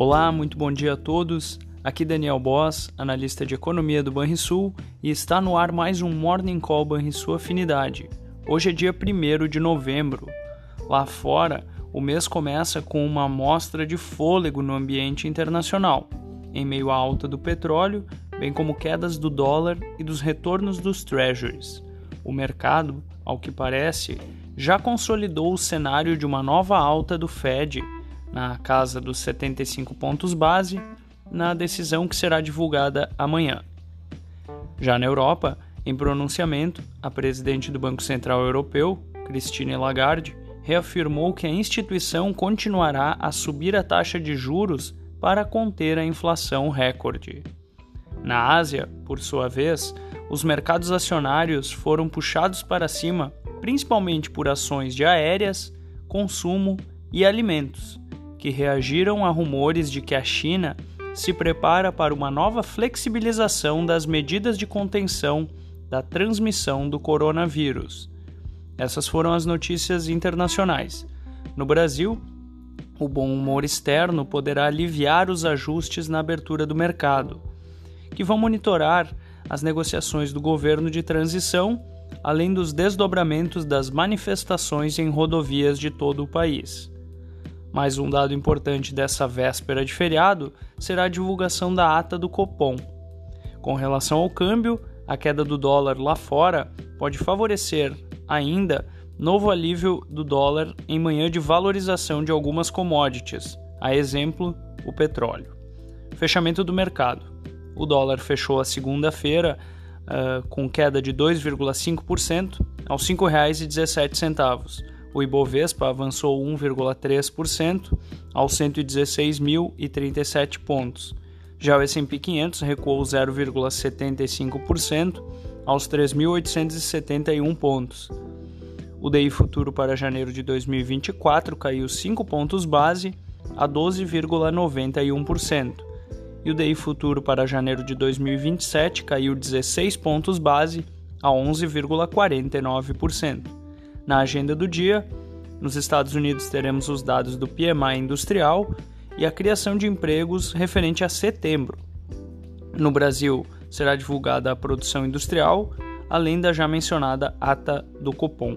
Olá, muito bom dia a todos. Aqui Daniel Boss, analista de economia do Banrisul, e está no ar mais um Morning Call Banrisul Afinidade. Hoje é dia 1 de novembro. Lá fora, o mês começa com uma amostra de fôlego no ambiente internacional, em meio à alta do petróleo, bem como quedas do dólar e dos retornos dos treasuries. O mercado, ao que parece, já consolidou o cenário de uma nova alta do Fed na casa dos 75 pontos base, na decisão que será divulgada amanhã. Já na Europa, em pronunciamento, a presidente do Banco Central Europeu, Christine Lagarde, reafirmou que a instituição continuará a subir a taxa de juros para conter a inflação recorde. Na Ásia, por sua vez, os mercados acionários foram puxados para cima principalmente por ações de aéreas, consumo e alimentos, que reagiram a rumores de que a China se prepara para uma nova flexibilização das medidas de contenção da transmissão do coronavírus. Essas foram as notícias internacionais. No Brasil, o bom humor externo poderá aliviar os ajustes na abertura do mercado, que vão monitorar as negociações do governo de transição, além dos desdobramentos das manifestações em rodovias de todo o país. Mais um dado importante dessa véspera de feriado será a divulgação da ata do Copom. Com relação ao câmbio, a queda do dólar lá fora pode favorecer ainda novo alívio do dólar em manhã de valorização de algumas commodities, a exemplo, o petróleo. Fechamento do mercado. O dólar fechou a segunda-feira uh, com queda de 2,5% aos R$ 5,17 o Ibovespa avançou 1,3% aos 116.037 pontos. Já o S&P 500 recuou 0,75% aos 3.871 pontos. O DI futuro para janeiro de 2024 caiu 5 pontos base a 12,91%. E o DI futuro para janeiro de 2027 caiu 16 pontos base a 11,49%. Na agenda do dia, nos Estados Unidos teremos os dados do PMI industrial e a criação de empregos referente a setembro. No Brasil, será divulgada a produção industrial, além da já mencionada ata do Copom.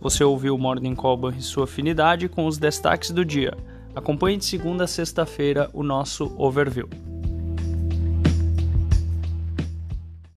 Você ouviu o Morning Call e sua afinidade com os destaques do dia. Acompanhe de segunda a sexta-feira o nosso overview.